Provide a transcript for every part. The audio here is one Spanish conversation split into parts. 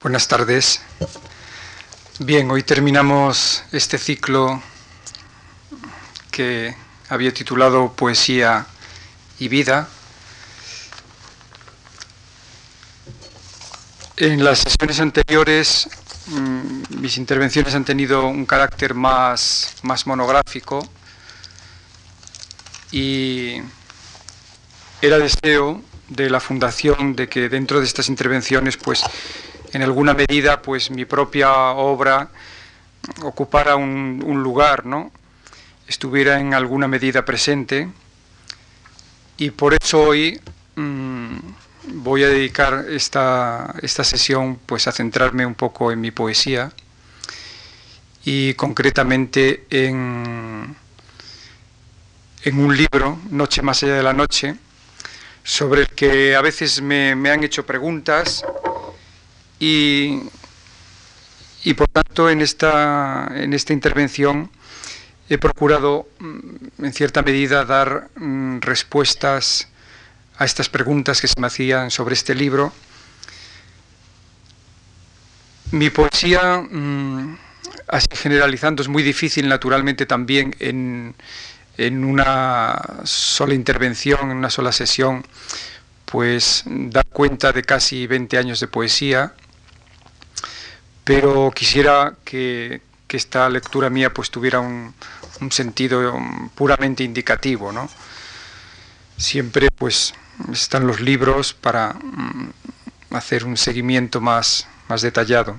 Buenas tardes. Bien, hoy terminamos este ciclo que había titulado Poesía y Vida. En las sesiones anteriores mm, mis intervenciones han tenido un carácter más, más monográfico y era deseo de la Fundación de que dentro de estas intervenciones pues en alguna medida pues mi propia obra ocupara un, lugar, ¿no? estuviera en alguna medida presente y por eso hoy mm, voy a dedicar esta, esta sesión pues a centrarme un poco en mi poesía y concretamente en, en un libro, Noche más allá de la noche, sobre el que a veces me, me han hecho preguntas y, por tanto en esta, en esta intervención he procurado mm, en cierta medida dar mm, respuestas a estas preguntas que se me hacían sobre este libro. Mi poesía, mm, así generalizando, es muy difícil naturalmente también en, en una sola intervención, en una sola sesión, pues dar cuenta de casi 20 años de poesía pero quisiera que, esta lectura mía pues tuviera un, sentido puramente indicativo, ¿no? Siempre pues están los libros para mm, hacer un seguimiento más, más detallado.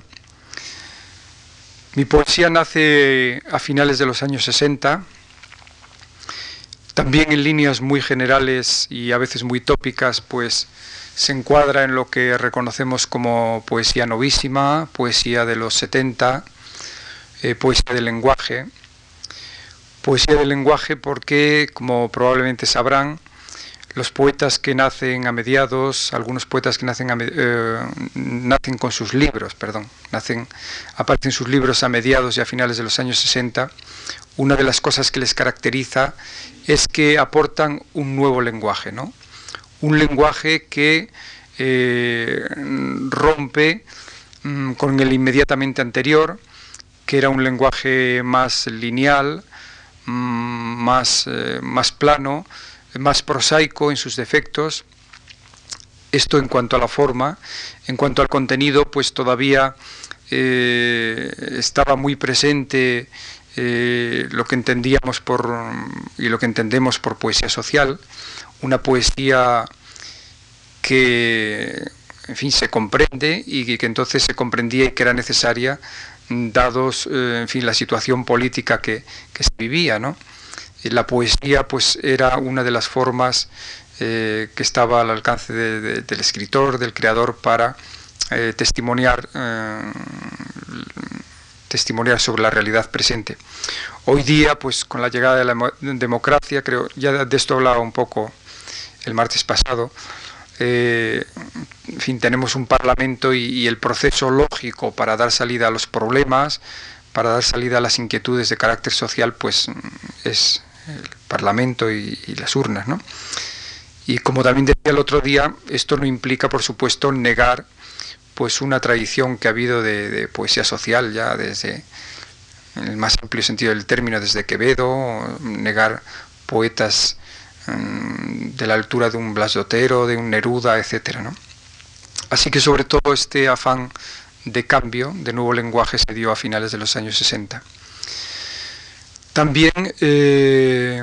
Mi poesía nace a finales de los años 60, también en líneas muy generales y a veces muy tópicas, pues se encuadra en lo que reconocemos como poesía novísima, poesía de los 70, eh, poesía del lenguaje. Poesía del lenguaje porque, como probablemente sabrán, los poetas que nacen a mediados, algunos poetas que nacen, eh, nacen con sus libros, perdón, nacen, aparecen sus libros a mediados y a finales de los años 60, una de las cosas que les caracteriza es que aportan un nuevo lenguaje, ¿no? Un lenguaje que eh, rompe mm, con el inmediatamente anterior, que era un lenguaje más lineal, mm, más, eh, más plano, más prosaico en sus defectos. Esto en cuanto a la forma, en cuanto al contenido, pues todavía eh, estaba muy presente lo que entendíamos por y lo que entendemos por poesía social, una poesía que en fin se comprende y que, entonces se comprendía y que era necesaria dados eh, en fin la situación política que, se vivía ¿no? la poesía pues era una de las formas eh, que estaba al alcance del escritor del creador para eh, testimoniar testimoniar sobre la realidad presente hoy día pues con la llegada de la democracia creo ya de esto hablaba un poco el martes pasado, eh, en fin, tenemos un parlamento y, el proceso lógico para dar salida a los problemas, para dar salida a las inquietudes de carácter social, pues es el parlamento y, las urnas, ¿no? Y como también decía el otro día, esto no implica, por supuesto, negar pues una tradición que ha habido de, poesía social ya desde en el más amplio sentido del término, desde Quevedo, negar poetas de la altura de un Blas de de un Neruda, etc. Así que sobre todo este afán de cambio, de nuevo lenguaje, se dio a finales de los años 60. También eh,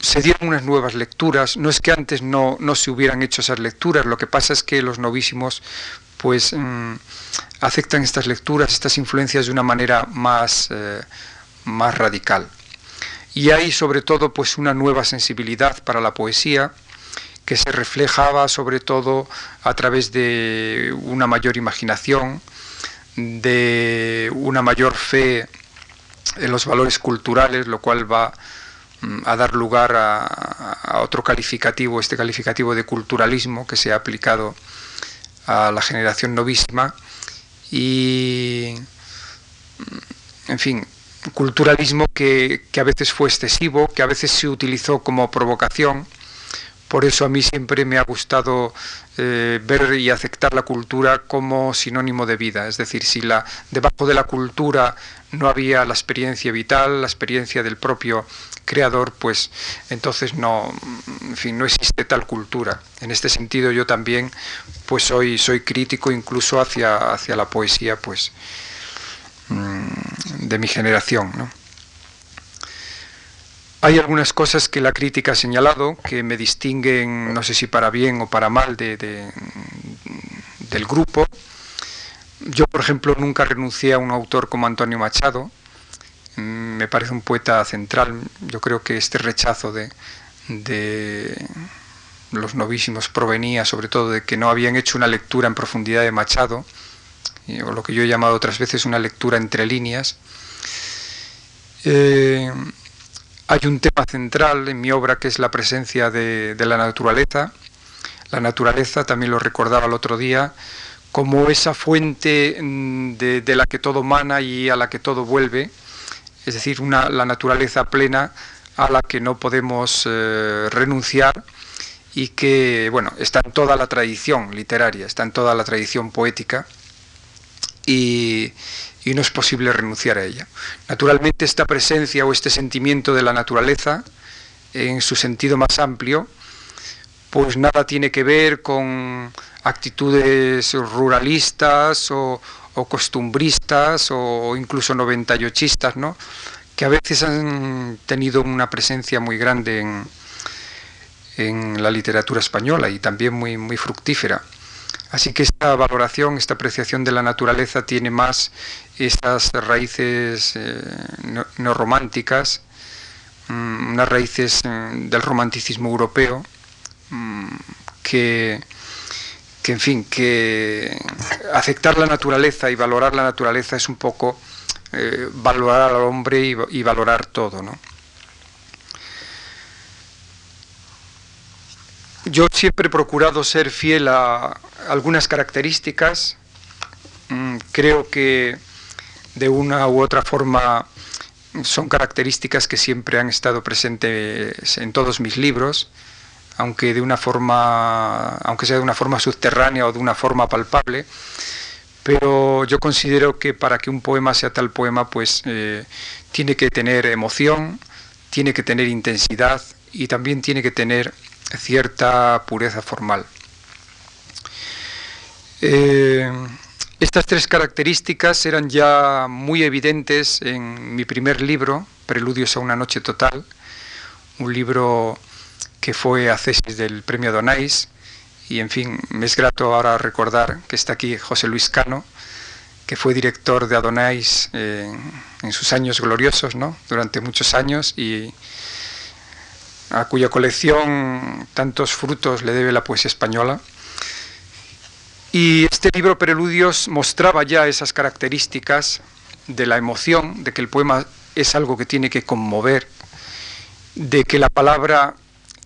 se dieron unas nuevas lecturas, no es que antes no, se hubieran hecho esas lecturas, lo que pasa es que los novísimos pues mm, aceptan estas lecturas, estas influencias de una manera más, eh, más radical y hay sobre todo pues una nueva sensibilidad para la poesía que se reflejaba sobre todo a través de una mayor imaginación, de una mayor fe en los valores culturales, lo cual va mm, a dar lugar a, otro calificativo, este calificativo de culturalismo que se ha aplicado a la generación novísima. Y, mm, en fin, culturalismo que, a veces fue excesivo, que a veces se utilizó como provocación, Por eso a mí siempre me ha gustado eh, ver y aceptar la cultura como sinónimo de vida. Es decir, si la, debajo de la cultura no había la experiencia vital, la experiencia del propio creador, pues entonces no, en fin, no existe tal cultura. En este sentido yo también pues soy, soy crítico incluso hacia, hacia la poesía pues de mi generación. Hay algunas cosas que la crítica ha señalado que me distinguen, no sé si para bien o para mal, de, del grupo. Yo, por ejemplo, nunca renuncié a un autor como Antonio Machado. Mm, me parece un poeta central. Yo creo que este rechazo de los novísimos provenía sobre todo de que no habían hecho una lectura en profundidad de Machado, o lo que yo he llamado otras veces una lectura entre líneas. Eh, hay un tema central en mi obra que es la presencia de, la naturaleza. La naturaleza, también lo recordaba el otro día, como esa fuente mm, de, la que todo mana y a la que todo vuelve, es decir, una, la naturaleza plena a la que no podemos eh, renunciar y que, bueno, está en toda la tradición literaria, está en toda la tradición poética y, no es posible renunciar a ella. Naturalmente esta presencia o este sentimiento de la naturaleza, en su sentido más amplio, pues nada tiene que ver con actitudes ruralistas o, costumbristas o incluso noventayochistas, ¿no? que a veces han tenido una presencia muy grande en, en la literatura española y también muy, muy fructífera. Así que esta valoración, esta apreciación de la naturaleza tiene más estas raíces eh, no, románticas, mm, unas raíces eh, del romanticismo europeo, mm, que, en fin, que aceptar la naturaleza y valorar la naturaleza es un poco eh, valorar al hombre y, y valorar todo, ¿no? Yo siempre he procurado ser fiel a algunas características. Mm, creo que de una u otra forma son características que siempre han estado presentes en todos mis libros, aunque de una forma, aunque sea de una forma subterránea o de una forma palpable. Pero yo considero que para que un poema sea tal poema, pues eh, tiene que tener emoción, tiene que tener intensidad y también tiene que tener cierta pureza formal. Eh, estas tres características eran ya muy evidentes en mi primer libro, Preludios a una noche total, un libro que fue accesis del premio Donais, y en fin, me es grato ahora recordar que está aquí José Luis Cano, que fue director de Adonais en sus años gloriosos, ¿no? durante muchos años, y a cuya colección tantos frutos le debe la poesía española. Y este libro Preludios mostraba ya esas características de la emoción, de que el poema es algo que tiene que conmover, de que la palabra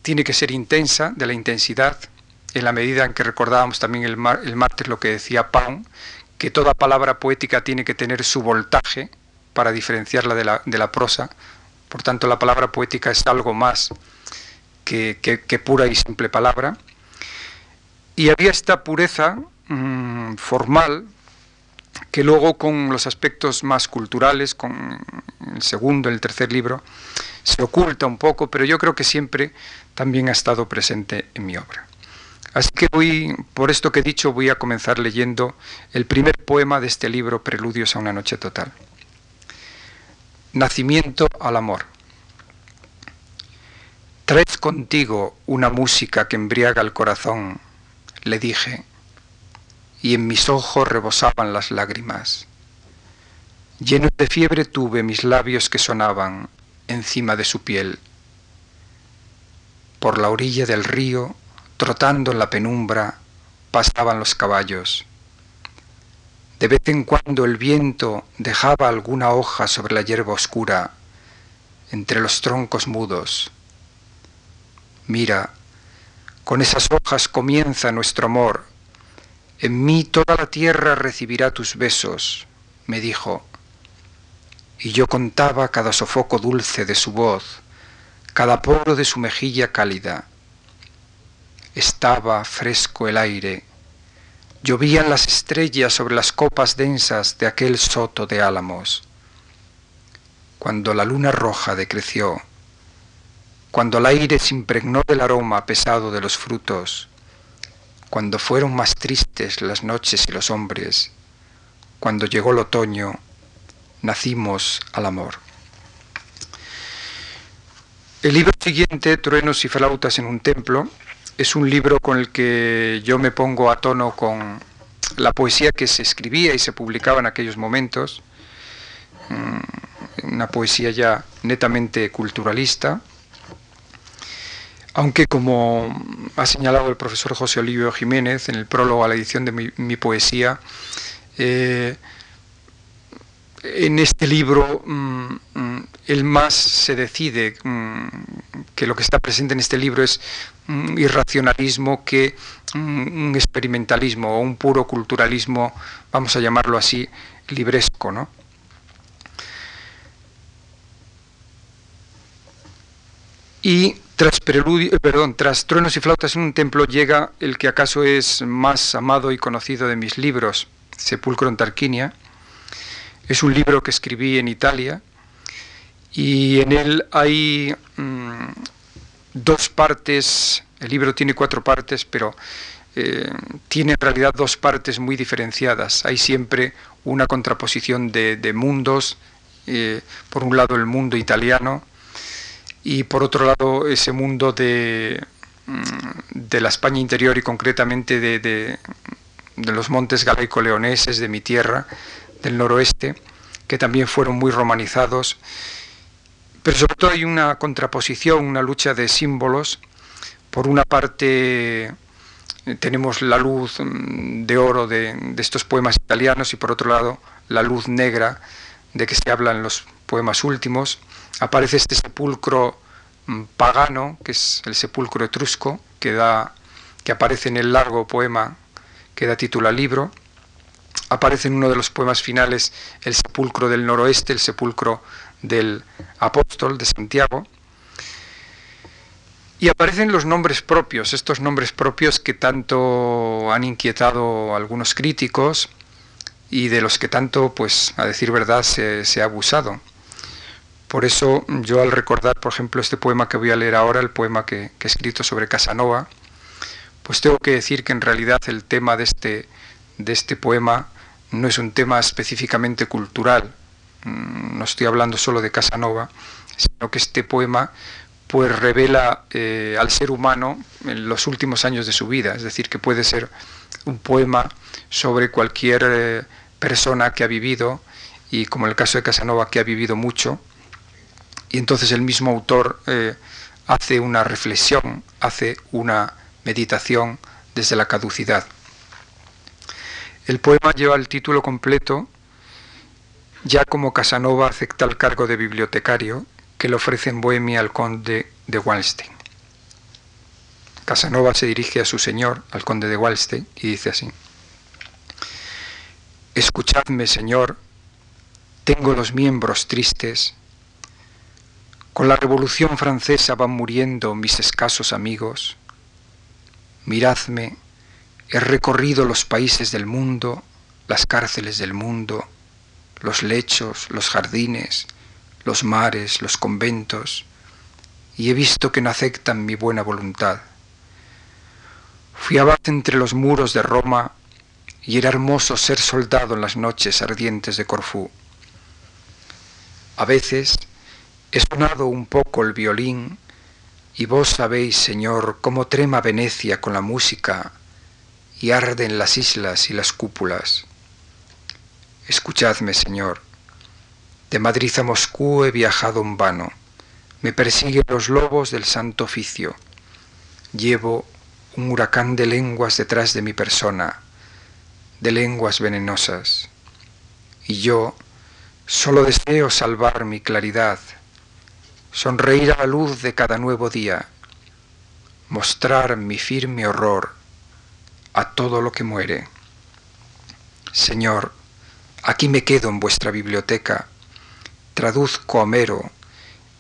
tiene que ser intensa, de la intensidad, en la medida en que recordábamos también el, el martes lo que decía Pound, que toda palabra poética tiene que tener su voltaje para diferenciarla de la, de la prosa, por tanto, la palabra poética es algo más que, pura y simple palabra. Y había esta pureza mm, formal que luego con los aspectos más culturales, con el segundo, el tercer libro, se oculta un poco, pero yo creo que siempre también ha estado presente en mi obra. Así que voy, por esto que he dicho, voy a comenzar leyendo el primer poema de este libro, Preludios a una noche total. Nacimiento al amor. Traes contigo una música que embriaga el corazón, le dije, y en mis ojos rebosaban las lágrimas. Lleno de fiebre tuve mis labios que sonaban encima de su piel. Por la orilla del río, trotando en la penumbra, pasaban los caballos. De vez en cuando el viento dejaba alguna hoja sobre la hierba oscura, entre los troncos mudos. Mira, con esas hojas comienza nuestro amor. En mí toda la tierra recibirá tus besos, me dijo. Y yo contaba cada sofoco dulce de su voz, cada poro de su mejilla cálida. estaba fresco el aire, llovían las estrellas sobre las copas densas de aquel soto de álamos. Cuando la luna roja decreció, cuando el aire se impregnó del aroma pesado de los frutos, cuando fueron más tristes las noches y los hombres, cuando llegó el otoño, nacimos al amor. El libro siguiente, Truenos y flautas en un templo, es un libro con el que yo me pongo a tono con la poesía que se escribía y se publicaba en aquellos momentos, mm, una poesía ya netamente culturalista, aunque como ha señalado el profesor José Olivio Jiménez en el prólogo a la edición de mi, poesía, eh, en este libro mm, mm, el más se decide mm, que lo que está presente en este libro es un irracionalismo que un experimentalismo o un puro culturalismo, vamos a llamarlo así, libresco, ¿no? Y tras, preludio, eh, perdón, tras truenos y flautas en un templo llega el que acaso es más amado y conocido de mis libros, Sepulcro en Tarquinia, es un libro que escribí en Italia y en él hay mm, dos partes, el libro tiene cuatro partes, pero eh, tiene en realidad dos partes muy diferenciadas. Hay siempre una contraposición de, mundos, eh, por un lado el mundo italiano y por otro lado ese mundo de, mm, de la España interior y concretamente de, de los montes galaico-leoneses de mi tierra, del noroeste, que también fueron muy romanizados. Pero sobre todo hay una contraposición, una lucha de símbolos. Por una parte tenemos la luz mm, de oro de, estos poemas italianos y por otro lado la luz negra de que se habla en los poemas últimos. Aparece este sepulcro mm, pagano, que es el sepulcro etrusco, que, da, que aparece en el largo poema que da título al libro. Aparece en uno de los poemas finales el sepulcro del noroeste, el sepulcro del apóstol de Santiago. Y aparecen los nombres propios, estos nombres propios que tanto han inquietado a algunos críticos y de los que tanto, pues, a decir verdad, se, ha abusado. Por eso yo al recordar, por ejemplo, este poema que voy a leer ahora, el poema que, he escrito sobre Casanova, pues tengo que decir que en realidad el tema de este, de este poema no es un tema específicamente cultural, mm, no estoy hablando solo de Casanova, sino que este poema pues revela eh, al ser humano en los últimos años de su vida, es decir, que puede ser un poema sobre cualquier eh, persona que ha vivido y como en el caso de Casanova que ha vivido mucho, y entonces el mismo autor eh, hace una reflexión, hace una meditación desde la caducidad. El poema lleva el título completo, ya como Casanova acepta el cargo de bibliotecario que le ofrece en Bohemia al conde de Walstein. Casanova se dirige a su señor, al conde de Walstein, y dice así, Escuchadme, señor, tengo los miembros tristes, con la Revolución Francesa van muriendo mis escasos amigos, miradme, He recorrido los países del mundo, las cárceles del mundo, los lechos, los jardines, los mares, los conventos, y he visto que no aceptan mi buena voluntad. Fui abad entre los muros de Roma y era hermoso ser soldado en las noches ardientes de Corfú. A veces he sonado un poco el violín y vos sabéis, Señor, cómo trema Venecia con la música y arden las islas y las cúpulas. Escuchadme, Señor. De Madrid a Moscú he viajado en vano. Me persiguen los lobos del santo oficio. Llevo un huracán de lenguas detrás de mi persona, de lenguas venenosas. Y yo solo deseo salvar mi claridad, sonreír a la luz de cada nuevo día, mostrar mi firme horror a todo lo que muere. Señor, aquí me quedo en vuestra biblioteca, traduzco a Homero,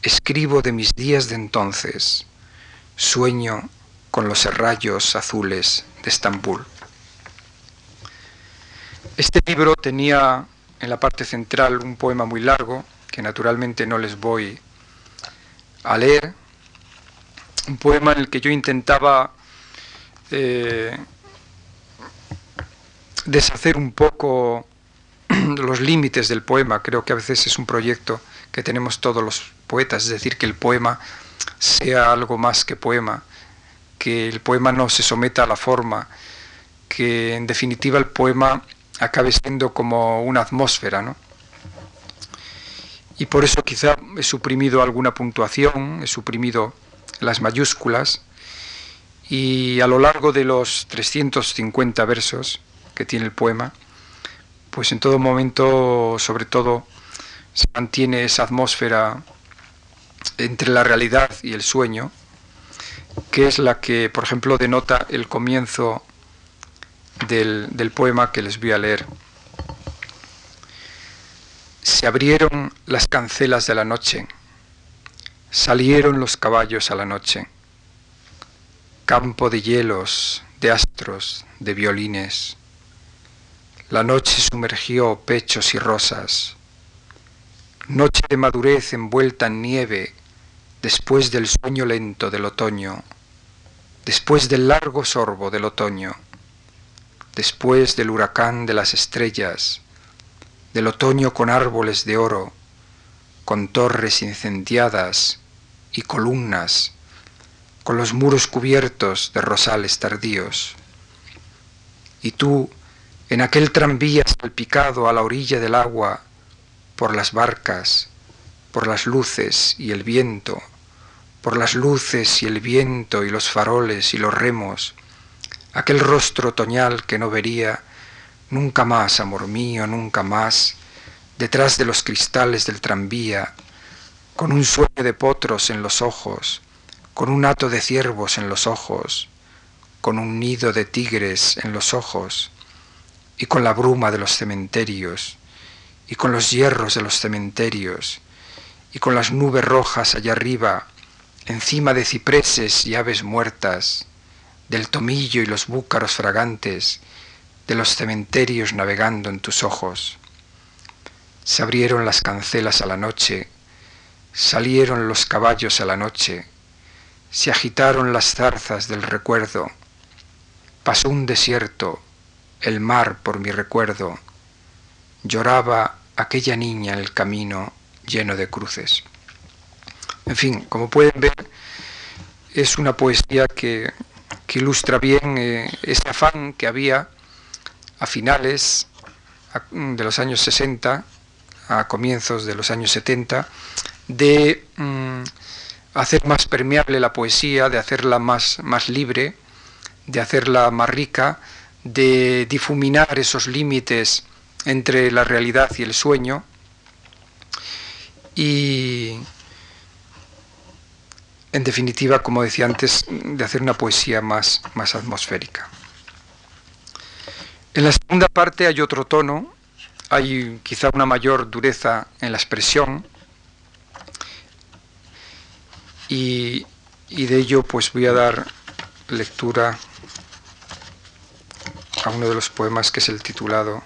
escribo de mis días de entonces, sueño con los serrallos azules de Estambul. Este libro tenía en la parte central un poema muy largo, que naturalmente no les voy a leer, un poema en el que yo intentaba eh, deshacer un poco los límites del poema. Creo que a veces es un proyecto que tenemos todos los poetas, es decir, que el poema sea algo más que poema, que el poema no se someta a la forma, que en definitiva el poema acabe siendo como una atmósfera, ¿no? Y por eso quizá he suprimido alguna puntuación, he suprimido las mayúsculas, y a lo largo de los 350 versos que tiene el poema, pues en todo momento, sobre todo, se mantiene esa atmósfera entre la realidad y el sueño, que es la que, por ejemplo, denota el comienzo del, del poema que les voy a leer. Se abrieron las cancelas de la noche, salieron los caballos a la noche, campo de hielos, de astros, de violines. La noche sumergió pechos y rosas, noche de madurez envuelta en nieve, después del sueño lento del otoño, después del largo sorbo del otoño, después del huracán de las estrellas, del otoño con árboles de oro, con torres incendiadas y columnas, con los muros cubiertos de rosales tardíos. Y tú, en aquel tranvía salpicado a la orilla del agua, por las barcas, por las luces y el viento, por las luces y el viento y los faroles y los remos, aquel rostro otoñal que no vería nunca más, amor mío, nunca más, detrás de los cristales del tranvía, con un sueño de potros en los ojos, con un hato de ciervos en los ojos, con un nido de tigres en los ojos, y con la bruma de los cementerios, y con los hierros de los cementerios, y con las nubes rojas allá arriba, encima de cipreses y aves muertas, del tomillo y los búcaros fragantes, de los cementerios navegando en tus ojos. Se abrieron las cancelas a la noche, salieron los caballos a la noche, se agitaron las zarzas del recuerdo, pasó un desierto, el mar por mi recuerdo, lloraba aquella niña el camino lleno de cruces. En fin, como pueden ver, es una poesía que, ilustra bien eh, ese afán que había a finales de los años 60, a comienzos de los años 70, de mm, hacer más permeable la poesía, de hacerla más, más libre, de hacerla más rica, de difuminar esos límites entre la realidad y el sueño y en definitiva, como decía antes, de hacer una poesía más, más atmosférica. En la segunda parte hay otro tono, hay quizá una mayor dureza en la expresión y, de ello pues voy a dar lectura a uno de los poemas que es el titulado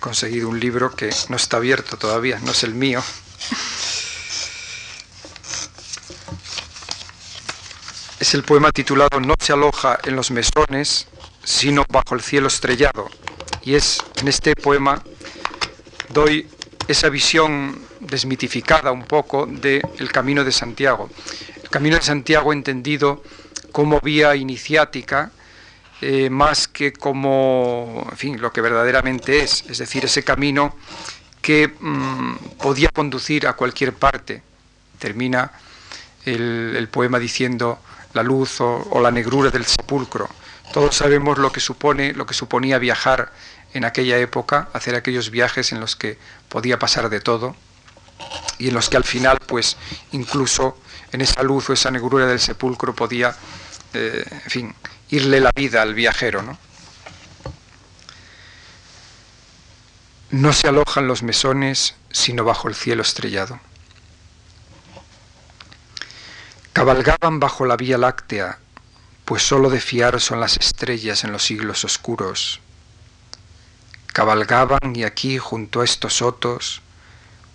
conseguido un libro que no está abierto todavía, no es el mío. Es el poema titulado No se aloja en los mesones, sino bajo el cielo estrellado. Y es en este poema doy esa visión desmitificada un poco del camino de Santiago. El camino de Santiago entendido como vía iniciática, eh, más que como, en fin, lo que verdaderamente es, es decir, ese camino que mm, podía conducir a cualquier parte. Termina el, poema diciendo la luz o, la negrura del sepulcro. Todos sabemos lo que supone, lo que suponía viajar en aquella época, hacer aquellos viajes en los que podía pasar de todo y en los que al final, pues, incluso en esa luz o esa negrura del sepulcro podía, eh, en fin, irle la vida al viajero. ¿no? No se alojan los mesones sino bajo el cielo estrellado. Cabalgaban bajo la Vía Láctea, pues sólo de fiar son las estrellas en los siglos oscuros. Cabalgaban y aquí, junto a estos sotos,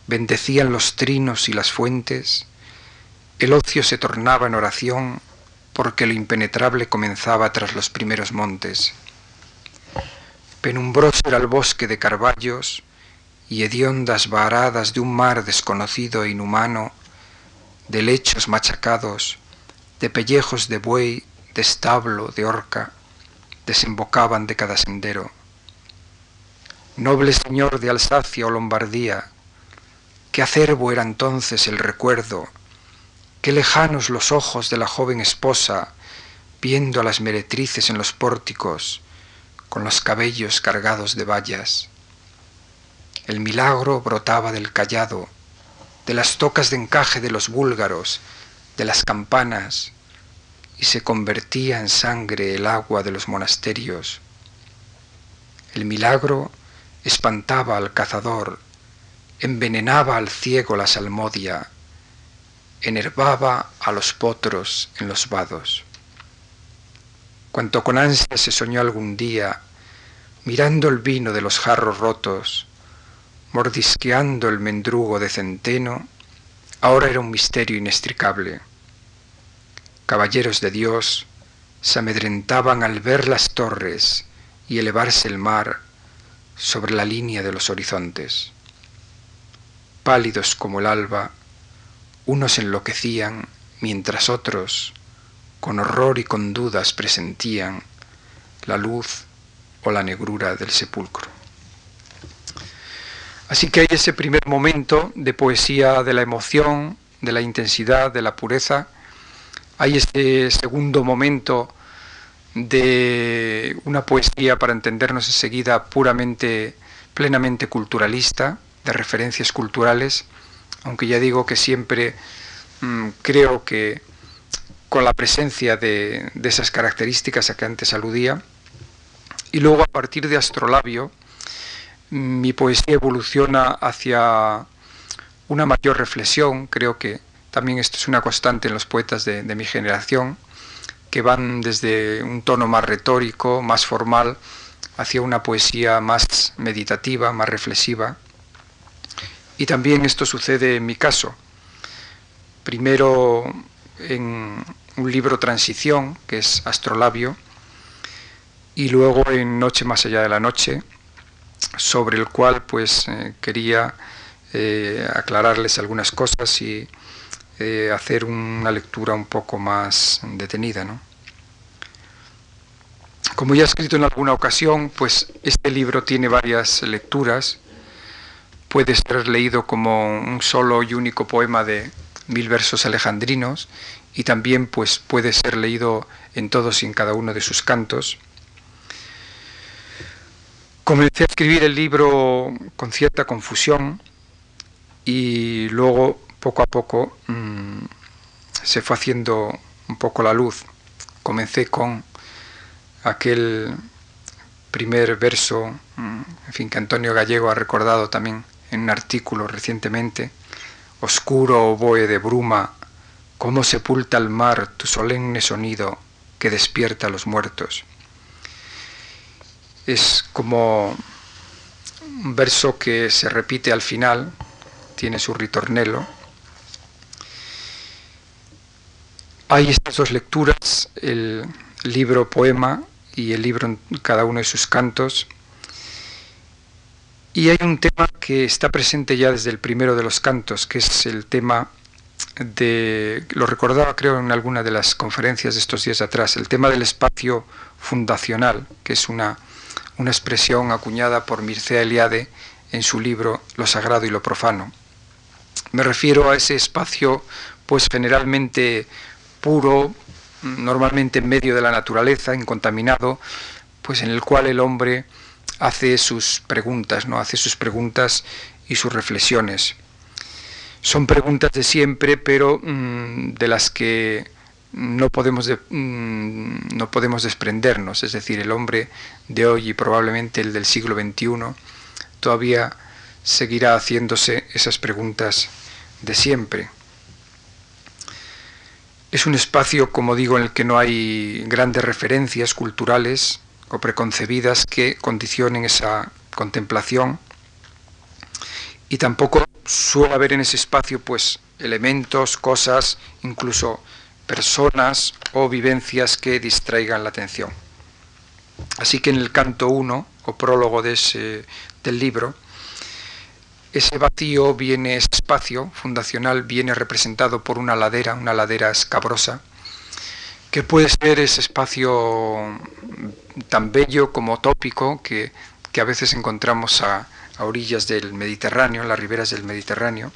bendecían los trinos y las fuentes, el ocio se tornaba en oración porque lo impenetrable comenzaba tras los primeros montes. Penumbroso era el bosque de carballos y hediondas varadas de un mar desconocido e inhumano, de lechos machacados, de pellejos de buey, de establo, de horca, desembocaban de cada sendero. Noble señor de Alsacia o Lombardía, qué acervo era entonces el recuerdo Qué lejanos los ojos de la joven esposa, viendo a las meretrices en los pórticos, con los cabellos cargados de vallas. El milagro brotaba del callado, de las tocas de encaje de los búlgaros, de las campanas, y se convertía en sangre el agua de los monasterios. El milagro espantaba al cazador, envenenaba al ciego la salmodia, enervaba a los potros en los vados. Cuanto con ansia se soñó algún día, mirando el vino de los jarros rotos, mordisqueando el mendrugo de centeno, ahora era un misterio inextricable. Caballeros de Dios se amedrentaban al ver las torres y elevarse el mar sobre la línea de los horizontes. Pálidos como el alba, unos enloquecían, mientras otros, con horror y con dudas, presentían la luz o la negrura del sepulcro. Así que hay ese primer momento de poesía de la emoción, de la intensidad, de la pureza. Hay ese segundo momento de una poesía, para entendernos enseguida, puramente, plenamente culturalista, de referencias culturales aunque ya digo que siempre mm, creo que con la presencia de, esas características a que antes aludía, y luego a partir de Astrolabio, mi poesía evoluciona hacia una mayor reflexión, creo que también esto es una constante en los poetas de, mi generación, que van desde un tono más retórico, más formal, hacia una poesía más meditativa, más reflexiva, y también esto sucede en mi caso. Primero en un libro Transición, que es Astrolabio, y luego en Noche más allá de la noche, sobre el cual pues eh, quería eh, aclararles algunas cosas y eh, hacer una lectura un poco más detenida. Como ya he escrito en alguna ocasión, pues este libro tiene varias lecturas puede ser leído como un solo y único poema de mil versos alejandrinos y también pues puede ser leído en todos y en cada uno de sus cantos. Comencé a escribir el libro con cierta confusión y luego poco a poco mm, se fue haciendo un poco la luz. Comencé con aquel primer verso, mm, en fin, que Antonio Gallego ha recordado también en un artículo recientemente, oscuro oboe de bruma, cómo sepulta el mar tu solemne sonido que despierta a los muertos. Es como un verso que se repite al final, tiene su ritornelo. Hay estas dos lecturas, el libro poema y el libro en cada uno de sus cantos, y hay un tema que está presente ya desde el primero de los cantos, que es el tema de, lo recordaba creo en alguna de las conferencias de estos días atrás, el tema del espacio fundacional, que es una, una expresión acuñada por Mircea Eliade en su libro Lo Sagrado y lo Profano. Me refiero a ese espacio, pues generalmente puro, normalmente en medio de la naturaleza, incontaminado, pues en el cual el hombre hace sus preguntas, ¿no? Hace sus preguntas y sus reflexiones. Son preguntas de siempre, pero mm, de las que no podemos, mm, no podemos desprendernos. Es decir, el hombre de hoy y probablemente el del siglo XXI todavía seguirá haciéndose esas preguntas de siempre. Es un espacio, como digo, en el que no hay grandes referencias culturales o preconcebidas que condicionen esa contemplación y tampoco suele haber en ese espacio pues elementos, cosas, incluso personas o vivencias que distraigan la atención. Así que en el canto 1 o prólogo de ese, del libro, ese vacío viene, ese espacio fundacional viene representado por una ladera, una ladera escabrosa, que puede ser ese espacio tan bello como tópico que, que a veces encontramos a, a orillas del Mediterráneo, en las riberas del Mediterráneo,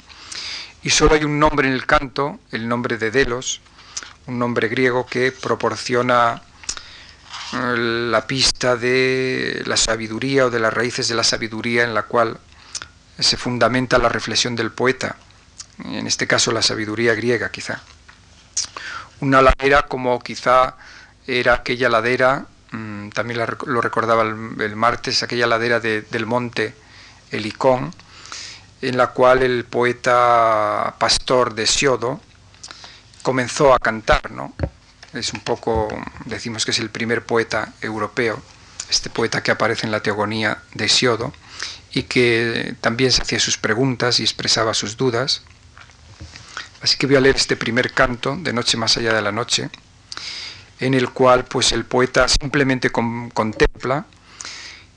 y solo hay un nombre en el canto, el nombre de Delos, un nombre griego que proporciona eh, la pista de la sabiduría o de las raíces de la sabiduría en la cual se fundamenta la reflexión del poeta, en este caso la sabiduría griega quizá. Una ladera como quizá era aquella ladera, mm, también lo recordaba el, martes, aquella ladera del monte el Icón, en la cual el poeta pastor de Siodo comenzó a cantar, ¿no? Es un poco, decimos que es el primer poeta europeo, este poeta que aparece en la teogonía de Siodo y que también se hacía sus preguntas y expresaba sus dudas. Así que voy a leer este primer canto de Noche más allá de la noche, en el cual pues el poeta simplemente contempla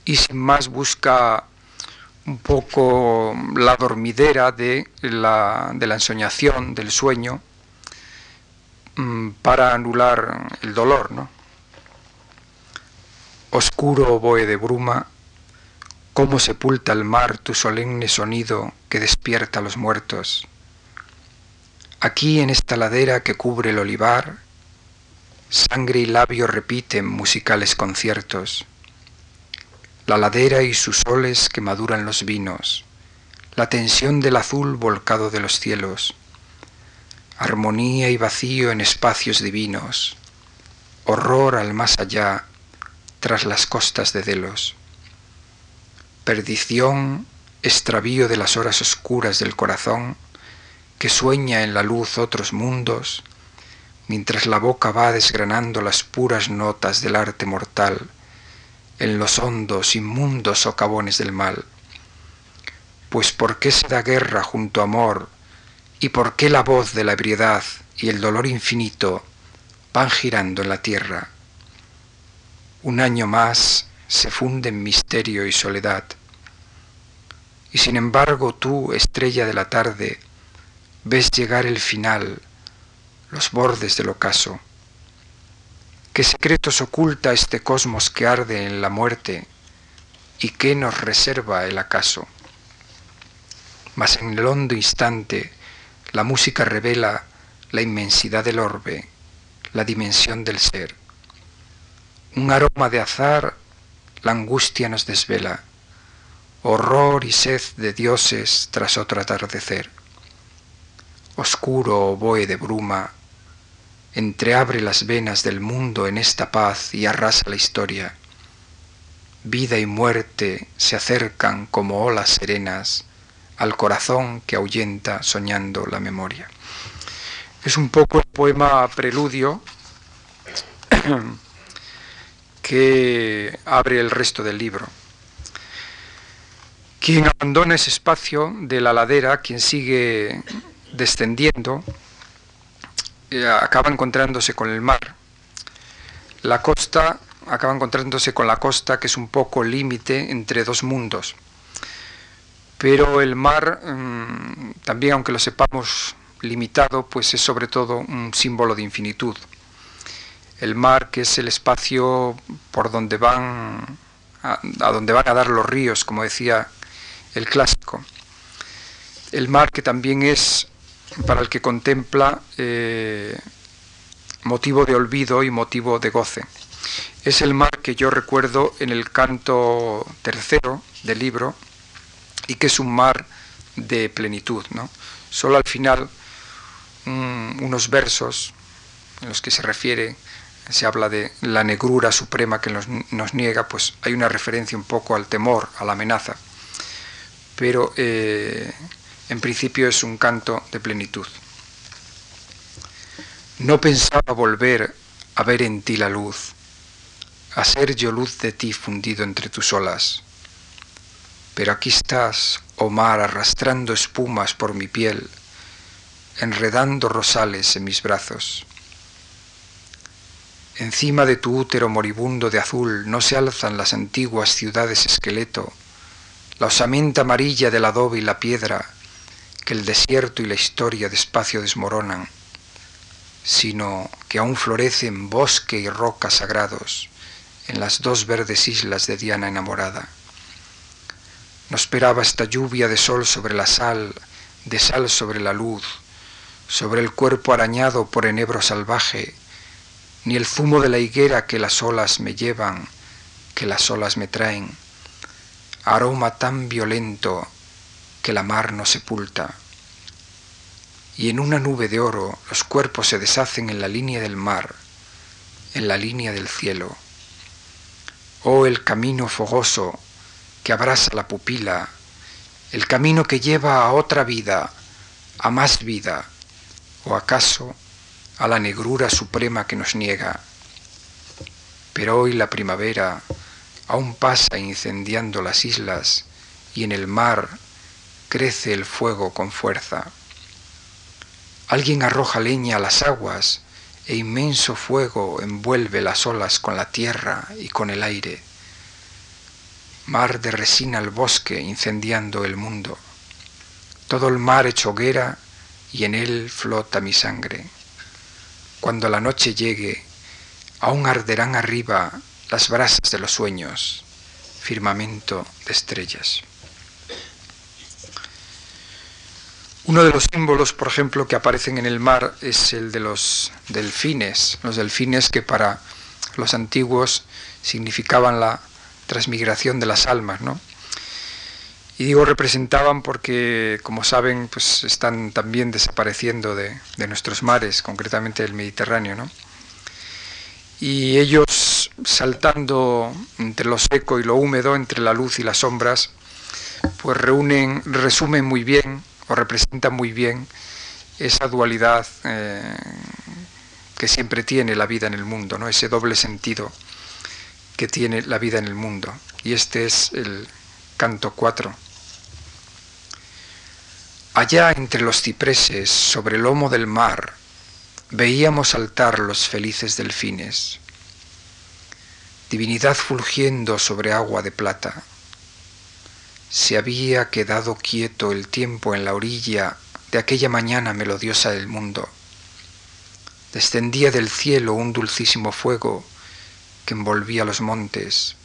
y sin más busca un poco la dormidera de la, de la ensoñación, del sueño, para anular el dolor. ¿no? Oscuro oboe de bruma, cómo sepulta el mar tu solemne sonido que despierta a los muertos. Aquí en esta ladera que cubre el olivar, sangre y labio repiten musicales conciertos la ladera y sus soles que maduran los vinos, la tensión del azul volcado de los cielos, armonía y vacío en espacios divinos, horror al más allá, tras las costas de Delos, perdición, extravío de las horas oscuras del corazón, que sueña en la luz otros mundos, mientras la boca va desgranando las puras notas del arte mortal, en los hondos, inmundos socavones del mal. Pues ¿por qué se da guerra junto a amor? ¿Y por qué la voz de la ebriedad y el dolor infinito van girando en la tierra? Un año más se funde en misterio y soledad. Y sin embargo tú, estrella de la tarde, ves llegar el final, los bordes del ocaso. ¿Qué secretos oculta este cosmos que arde en la muerte y qué nos reserva el acaso? Mas en el hondo instante la música revela la inmensidad del orbe, la dimensión del ser. Un aroma de azar la angustia nos desvela, horror y sed de dioses tras otro atardecer. Oscuro oboe de bruma entreabre las venas del mundo en esta paz y arrasa la historia. Vida y muerte se acercan como olas serenas al corazón que ahuyenta soñando la memoria. Es un poco el poema preludio que abre el resto del libro. Quien abandona ese espacio de la ladera, quien sigue descendiendo, eh, acaba encontrándose con el mar. La costa acaba encontrándose con la costa, que es un poco límite entre dos mundos. Pero el mar, mm, también aunque lo sepamos limitado, pues es sobre todo un símbolo de infinitud. El mar, que es el espacio por donde van a, donde van a dar los ríos, como decía el clásico. El mar que también es para el que contempla eh, motivo de olvido y motivo de goce. Es el mar que yo recuerdo en el canto tercero del libro y que es un mar de plenitud. ¿no? Solo al final unos versos en los que se refiere, se habla de la negrura suprema que nos, nos niega, pues hay una referencia un poco al temor, a la amenaza. pero eh, en principio es un canto de plenitud. No pensaba volver a ver en ti la luz, a ser yo luz de ti fundido entre tus olas. Pero aquí estás, oh mar, arrastrando espumas por mi piel, enredando rosales en mis brazos. Encima de tu útero moribundo de azul no se alzan las antiguas ciudades esqueleto, la osamenta amarilla del adobe y la piedra, que el desierto y la historia despacio desmoronan, sino que aún florecen bosque y roca sagrados en las dos verdes islas de Diana enamorada. No esperaba esta lluvia de sol sobre la sal, de sal sobre la luz, sobre el cuerpo arañado por enebro salvaje, ni el zumo de la higuera que las olas me llevan, que las olas me traen, aroma tan violento que la mar no sepulta. Y en una nube de oro los cuerpos se deshacen en la línea del mar, en la línea del cielo. Oh el camino fogoso que abraza la pupila, el camino que lleva a otra vida, a más vida, o acaso a la negrura suprema que nos niega. Pero hoy la primavera aún pasa incendiando las islas y en el mar crece el fuego con fuerza. Alguien arroja leña a las aguas e inmenso fuego envuelve las olas con la tierra y con el aire. Mar de resina al bosque incendiando el mundo. Todo el mar hecho hoguera y en él flota mi sangre. Cuando la noche llegue, aún arderán arriba las brasas de los sueños, firmamento de estrellas. Uno de los símbolos, por ejemplo, que aparecen en el mar es el de los delfines, los delfines que para los antiguos significaban la transmigración de las almas, ¿no? Y digo representaban porque, como saben, pues están también desapareciendo de, nuestros mares, concretamente del Mediterráneo. ¿no? Y ellos saltando entre lo seco y lo húmedo, entre la luz y las sombras, pues reúnen, resumen muy bien o representan muy bien esa dualidad eh, que siempre tiene la vida en el mundo, ¿no? ese doble sentido que tiene la vida en el mundo. Y este es el canto 4. Allá entre los cipreses, sobre el lomo del mar, veíamos saltar los felices delfines. Divinidad fulgiendo sobre agua de plata. Se había quedado quieto el tiempo en la orilla de aquella mañana melodiosa del mundo. Descendía del cielo un dulcísimo fuego que envolvía los montes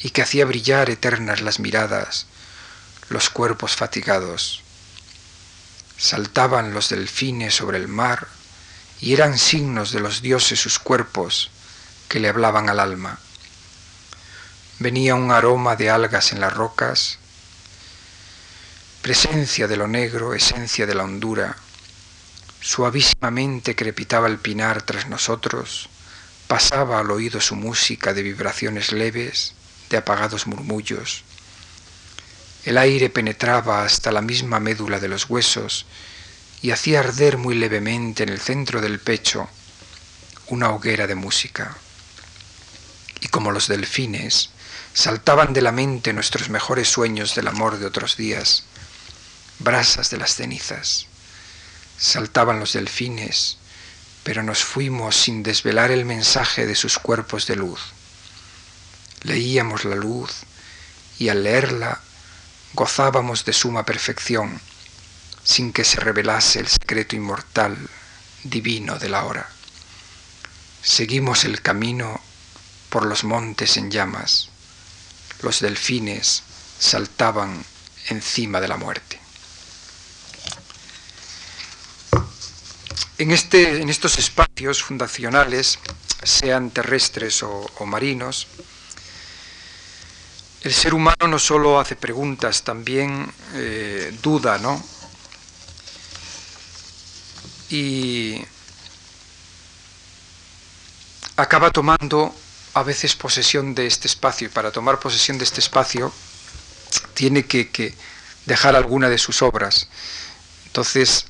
y que hacía brillar eternas las miradas, los cuerpos fatigados saltaban los delfines sobre el mar y eran signos de los dioses sus cuerpos que le hablaban al alma. Venía un aroma de algas en las rocas, presencia de lo negro, esencia de la hondura. Suavísimamente crepitaba el pinar tras nosotros, pasaba al oído su música de vibraciones leves, de apagados murmullos. El aire penetraba hasta la misma médula de los huesos y hacía arder muy levemente en el centro del pecho una hoguera de música. Y como los delfines, saltaban de la mente nuestros mejores sueños del amor de otros días, brasas de las cenizas. Saltaban los delfines, pero nos fuimos sin desvelar el mensaje de sus cuerpos de luz. Leíamos la luz y al leerla gozábamos de suma perfección, sin que se revelase el secreto inmortal, divino de la hora. Seguimos el camino por los montes en llamas. Los delfines saltaban encima de la muerte. En, este, en estos espacios fundacionales, sean terrestres o, marinos, el ser humano no solo hace preguntas, también eh, duda, ¿no? Y acaba tomando a veces posesión de este espacio y para tomar posesión de este espacio tiene que, dejar alguna de sus obras. Entonces,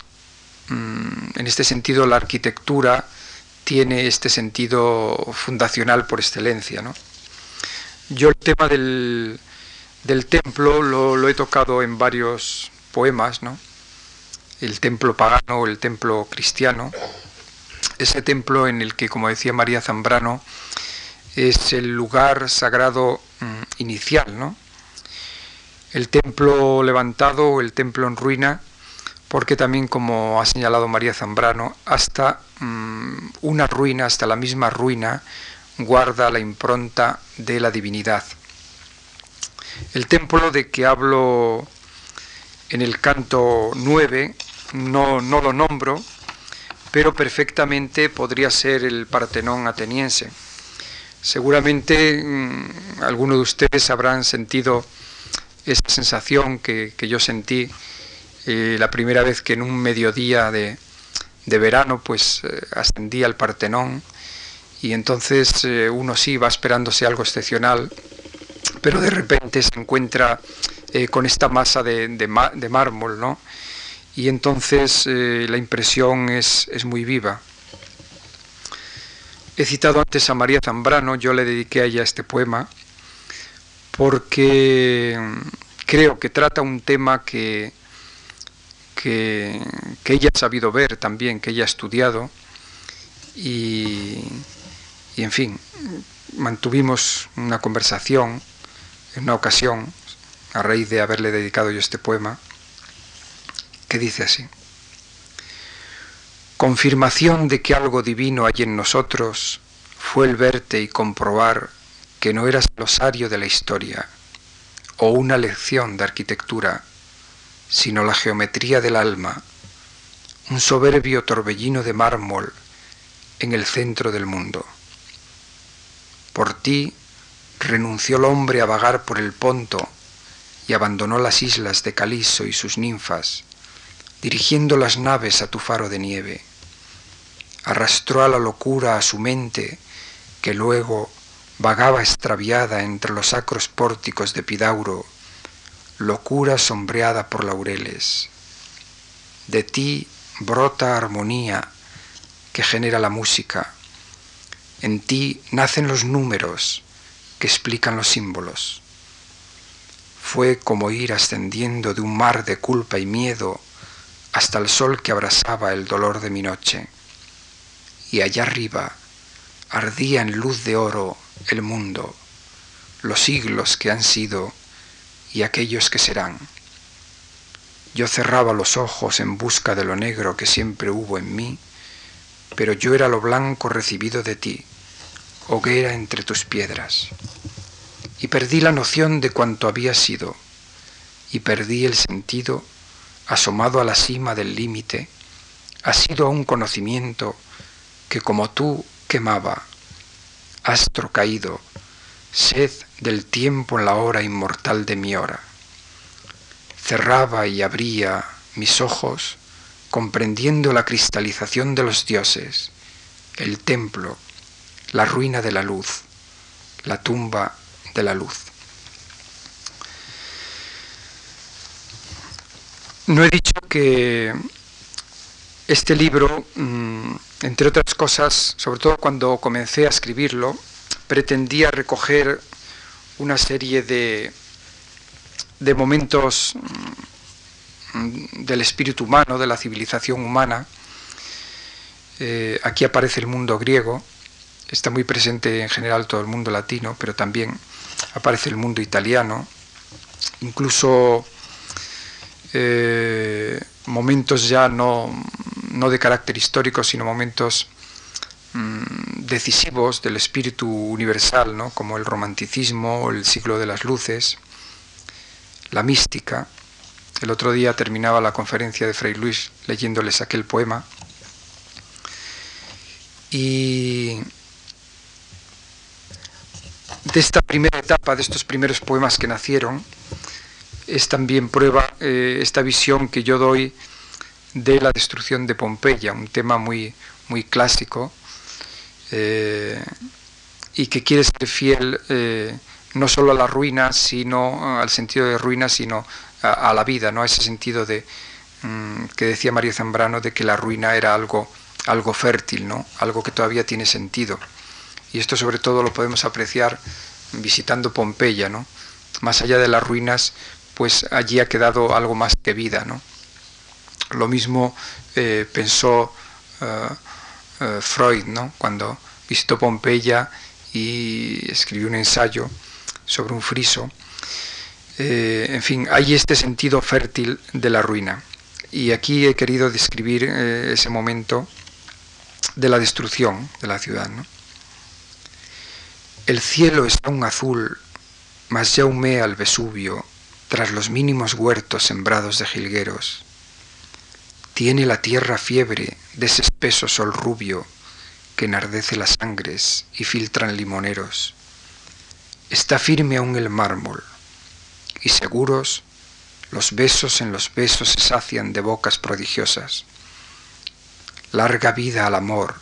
en este sentido, la arquitectura tiene este sentido fundacional por excelencia. Yo el tema del, templo lo, he tocado en varios poemas, el templo pagano el templo cristiano, ese templo en el que, como decía María Zambrano, es el lugar sagrado mm, inicial. El templo levantado el templo en ruina, porque también, como ha señalado María Zambrano, hasta mm, una ruina, hasta la misma ruina, guarda la impronta de la divinidad. El templo de que hablo en el canto 9, no, no lo nombro, pero perfectamente podría ser el Partenón ateniense. Seguramente mm, algunos de ustedes habrán sentido esa sensación que, yo sentí eh, la primera vez que en un mediodía de, verano pues eh, ascendí al Partenón y entonces eh, uno sí va esperándose algo excepcional, pero de repente se encuentra con esta masa de, de mármol, ¿no? y entonces eh, la impresión es, muy viva. He citado antes a María Zambrano, yo le dediqué a ella este poema, porque mm, creo que trata un tema que, que, ella ha sabido ver también, que ella ha estudiado, y, y en fin, mantuvimos una conversación en una ocasión, a raíz de haberle dedicado yo este poema, que dice así. Confirmación de que algo divino hay en nosotros fue el verte y comprobar que no eras glosario de la historia o una lección de arquitectura, sino la geometría del alma, un soberbio torbellino de mármol en el centro del mundo. Por ti renunció el hombre a vagar por el Ponto y abandonó las islas de Caliso y sus ninfas, dirigiendo las naves a tu faro de nieve. Arrastró a la locura a su mente, que luego vagaba extraviada entre los sacros pórticos de Pidauro, locura sombreada por laureles. De ti brota armonía que genera la música. En ti nacen los números que explican los símbolos. Fue como ir ascendiendo de un mar de culpa y miedo hasta el sol que abrasaba el dolor de mi noche. Y allá arriba ardía en luz de oro el mundo, los siglos que han sido y aquellos que serán. Yo cerraba los ojos en busca de lo negro que siempre hubo en mí, pero yo era lo blanco recibido de ti, hoguera entre tus piedras. Y perdí la noción de cuanto había sido, y perdí el sentido asomado a la cima del límite, ha sido un conocimiento que como tú quemaba, astro caído, sed del tiempo en la hora inmortal de mi hora. Cerraba y abría mis ojos comprendiendo la cristalización de los dioses, el templo, la ruina de la luz, la tumba de la luz. No he dicho que este libro, mm, entre otras cosas, sobre todo cuando comencé a escribirlo, pretendía recoger una serie de, de momentos mm, del espíritu humano, de la civilización humana. Eh, aquí aparece el mundo griego, está muy presente en general todo el mundo latino, pero también aparece el mundo italiano, incluso eh, momentos ya no, no, de carácter histórico, sino momentos decisivos del espíritu universal, ¿no? como el romanticismo, el siglo de las luces, la mística. El otro día terminaba la conferencia de Fray Luis leyéndoles aquel poema. Y de esta primera etapa, de estos primeros poemas que nacieron, es también prueba eh, esta visión que yo doy de la destrucción de Pompeya, un tema muy, muy clásico eh, y que quiere ser fiel eh, no solo a la ruina, sino al sentido de ruina, sino a, la vida, ¿no? a ese sentido de mm, que decía María Zambrano de que la ruina era algo, algo fértil, ¿no? algo que todavía tiene sentido. Y esto sobre todo lo podemos apreciar visitando Pompeya, ¿no? Más allá de las ruinas, pues allí ha quedado algo más que vida, ¿no? Lo mismo eh, pensó eh, eh, Freud, ¿no? Cuando visitó Pompeya y escribió un ensayo sobre un friso. en fin, hay este sentido fértil de la ruina. Y aquí he querido describir ese momento de la destrucción de la ciudad. El cielo está un azul, mas ya humea el Vesubio tras los mínimos huertos sembrados de jilgueros. Tiene la tierra fiebre de ese espeso sol rubio que enardece las sangres y filtran limoneros. Está firme aún el mármol, y seguros los besos en los besos se sacian de bocas prodigiosas. Larga vida al amor,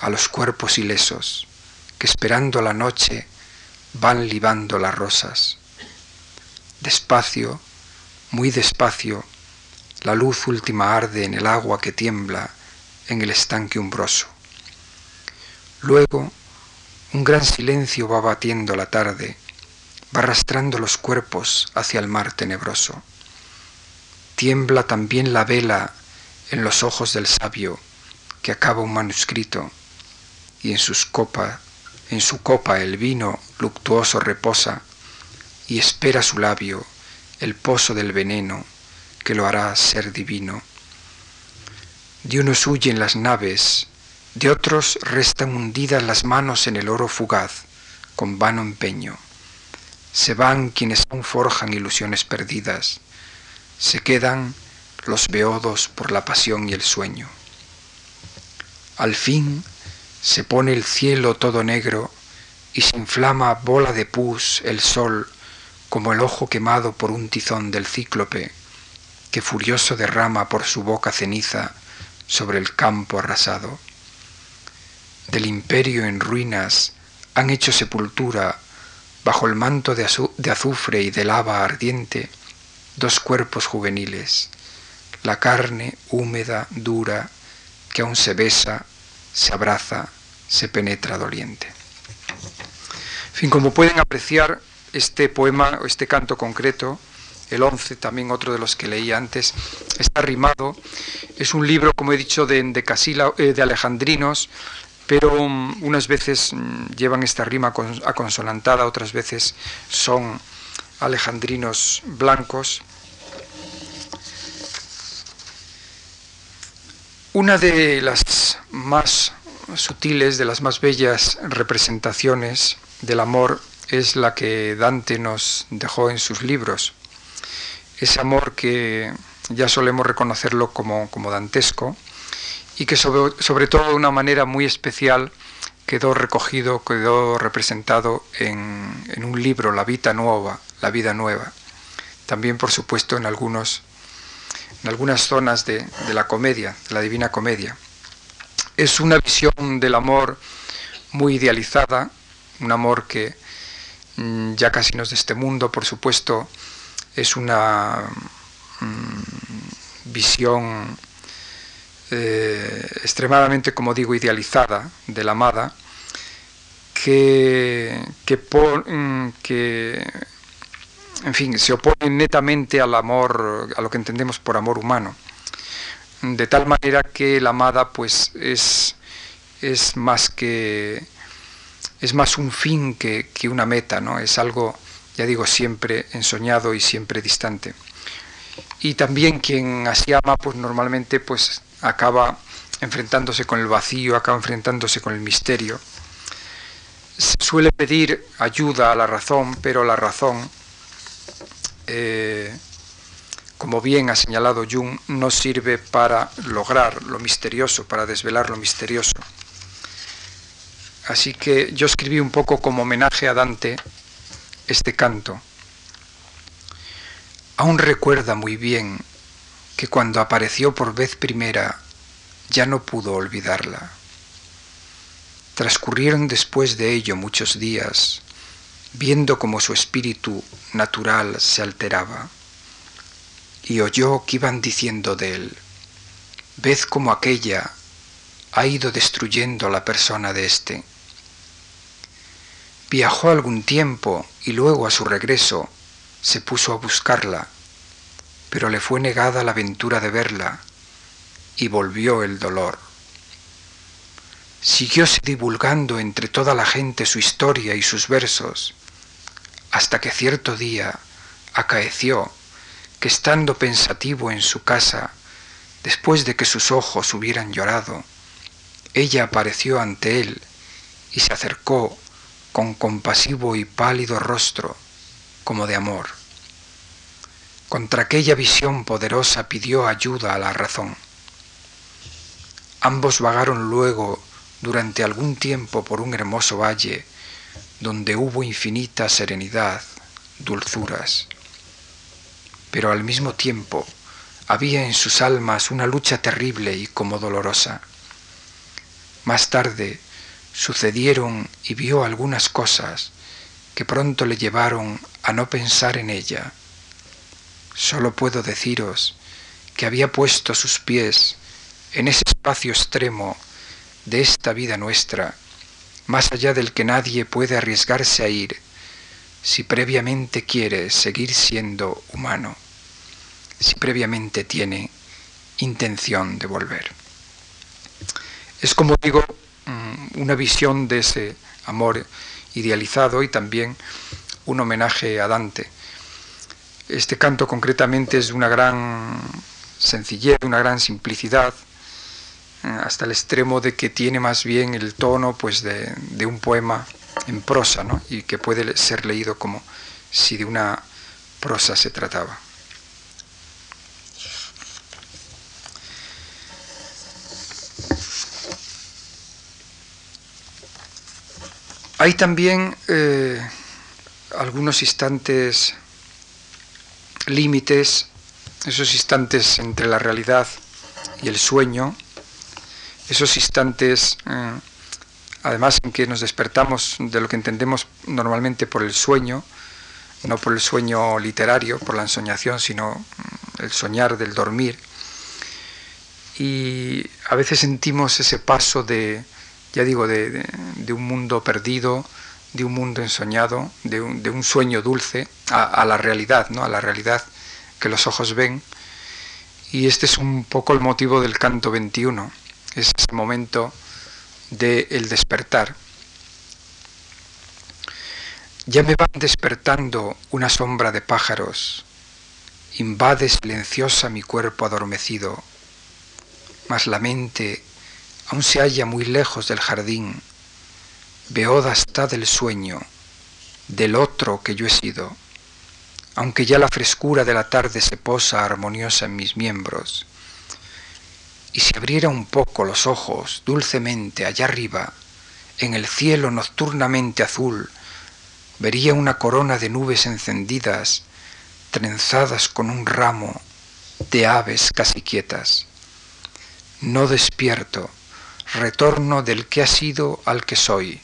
a los cuerpos ilesos que esperando la noche van libando las rosas. Despacio, muy despacio, la luz última arde en el agua que tiembla en el estanque umbroso. Luego, un gran silencio va batiendo la tarde, va arrastrando los cuerpos hacia el mar tenebroso. Tiembla también la vela en los ojos del sabio que acaba un manuscrito y en sus copas en su copa el vino luctuoso reposa y espera su labio el pozo del veneno que lo hará ser divino. De unos huyen las naves, de otros restan hundidas las manos en el oro fugaz, con vano empeño. Se van quienes aún forjan ilusiones perdidas, se quedan los beodos por la pasión y el sueño. Al fin se pone el cielo todo negro y se inflama bola de pus el sol como el ojo quemado por un tizón del cíclope que furioso derrama por su boca ceniza sobre el campo arrasado. Del imperio en ruinas han hecho sepultura bajo el manto de, azufre y de lava ardiente dos cuerpos juveniles, la carne húmeda, dura, que aún se besa se abraza, se penetra doliente. En fin, como pueden apreciar, este poema o este canto concreto, el 11, también otro de los que leí antes, está rimado. Es un libro, como he dicho, de, de, eh, de alejandrinos, pero um, unas veces um, llevan esta rima aconsonantada, otras veces son alejandrinos blancos. Una de las más sutiles, de las más bellas representaciones del amor es la que Dante nos dejó en sus libros. Ese amor que ya solemos reconocerlo como, como dantesco y que sobre, sobre, todo de una manera muy especial quedó recogido, quedó representado en, en un libro, La Vida Nueva, La Vida Nueva. También, por supuesto, en algunos en algunas zonas de, la comedia, de la Divina Comedia. Es una visión del amor muy idealizada, un amor que mm, ya casi no es de este mundo, por supuesto, es una mm, visión eh, extremadamente, como digo, idealizada de la amada, que, que, que en fin, se opone netamente al amor, a lo que entendemos por amor humano. De tal manera que la amada pues es, es más que es más un fin que, una meta, ¿no? Es algo, ya digo, siempre ensoñado y siempre distante. Y también quien así ama, pues normalmente pues acaba enfrentándose con el vacío, acaba enfrentándose con el misterio. Se suele pedir ayuda a la razón, pero la razón eh, como bien ha señalado Jung, no sirve para lograr lo misterioso, para desvelar lo misterioso. Así que yo escribí un poco como homenaje a Dante este canto. Aún recuerda muy bien que cuando apareció por vez primera ya no pudo olvidarla. Transcurrieron después de ello muchos días, viendo cómo su espíritu natural se alteraba. y oyó que iban diciendo de él, ved cómo aquella ha ido destruyendo la persona de éste. Viajó algún tiempo y luego a su regreso se puso a buscarla, pero le fue negada la ventura de verla y volvió el dolor. Siguióse divulgando entre toda la gente su historia y sus versos, hasta que cierto día acaeció que estando pensativo en su casa, después de que sus ojos hubieran llorado, ella apareció ante él y se acercó con compasivo y pálido rostro, como de amor. Contra aquella visión poderosa pidió ayuda a la razón. Ambos vagaron luego durante algún tiempo por un hermoso valle donde hubo infinita serenidad, dulzuras pero al mismo tiempo había en sus almas una lucha terrible y como dolorosa. Más tarde sucedieron y vio algunas cosas que pronto le llevaron a no pensar en ella. Solo puedo deciros que había puesto sus pies en ese espacio extremo de esta vida nuestra, más allá del que nadie puede arriesgarse a ir si previamente quiere seguir siendo humano si previamente tiene intención de volver. Es como digo, una visión de ese amor idealizado y también un homenaje a Dante. Este canto concretamente es de una gran sencillez, una gran simplicidad, eh, hasta el extremo de que tiene más bien el tono pues, de, de un poema en prosa, ¿no? y que puede ser leído como si de una prosa se trataba. Hay también eh, algunos instantes límites, esos instantes entre la realidad y el sueño, esos instantes, eh, además en que nos despertamos de lo que entendemos normalmente por el sueño, no por el sueño literario, por la ensoñación, sino mm, el soñar del dormir. Y a veces sentimos ese paso de, ya digo, de, un mundo perdido, de un mundo ensoñado, de un, sueño dulce, a, la realidad, ¿no? a la realidad que los ojos ven. Y este es un poco el motivo del canto 21, es ese momento del el despertar. Ya me van despertando una sombra de pájaros, invade silenciosa mi cuerpo adormecido, mas la mente aún se halla muy lejos del jardín, beoda está del sueño, del otro que yo he sido, aunque ya la frescura de la tarde se posa armoniosa en mis miembros, y si abriera un poco los ojos dulcemente allá arriba, en el cielo nocturnamente azul, vería una corona de nubes encendidas, trenzadas con un ramo de aves casi quietas. No despierto, retorno del que ha sido al que soy,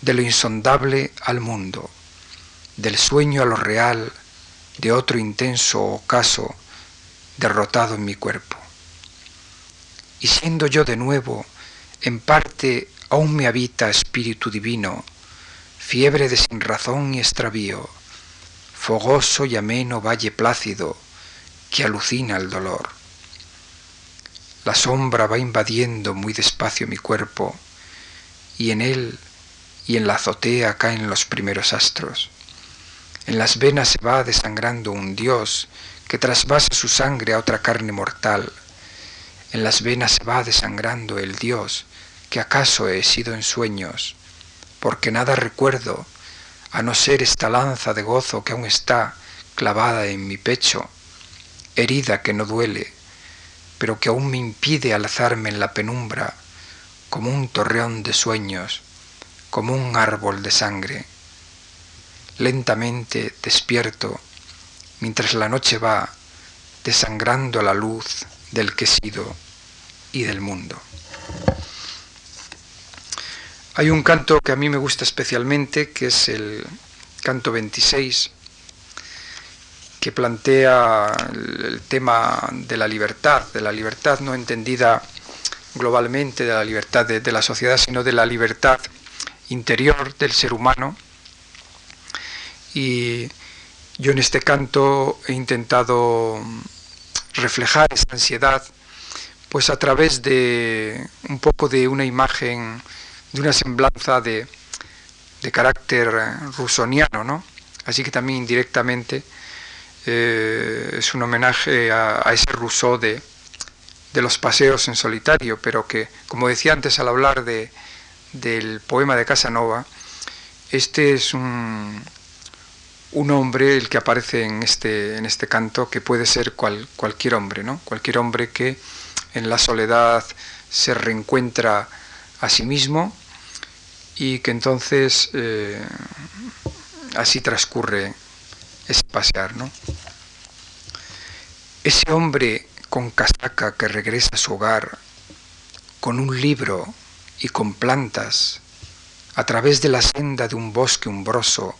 de lo insondable al mundo, del sueño a lo real, de otro intenso ocaso derrotado en mi cuerpo. Y siendo yo de nuevo, en parte aún me habita espíritu divino, fiebre de sin razón y extravío, fogoso y ameno valle plácido que alucina el dolor la sombra va invadiendo muy despacio mi cuerpo y en él y en la azotea caen los primeros astros. En las venas se va desangrando un Dios que trasvasa su sangre a otra carne mortal. En las venas se va desangrando el Dios que acaso he sido en sueños, porque nada recuerdo, a no ser esta lanza de gozo que aún está clavada en mi pecho, herida que no duele, pero que aún me impide alzarme en la penumbra como un torreón de sueños, como un árbol de sangre. Lentamente despierto mientras la noche va desangrando la luz del que he sido y del mundo. Hay un canto que a mí me gusta especialmente, que es el canto 26, que plantea el, tema de la libertad, de la libertad no entendida globalmente, de la libertad de, la sociedad, sino de la libertad interior del ser humano. Y yo en este canto he intentado reflejar esa ansiedad, pues a través de un poco de una imagen, de una semblanza de, de carácter rusoniano, ¿no? Así que también indirectamente eh, es un homenaje a, ese Rousseau de, de, los paseos en solitario, pero que, como decía antes al hablar de, del poema de Casanova, este es un, un hombre el que aparece en este, en este canto, que puede ser cual, cualquier hombre, ¿no? Cualquier hombre que en la soledad se reencuentra a sí mismo y que entonces eh, así transcurre pasear, ¿no? Ese hombre con casaca que regresa a su hogar, con un libro y con plantas, a través de la senda de un bosque umbroso,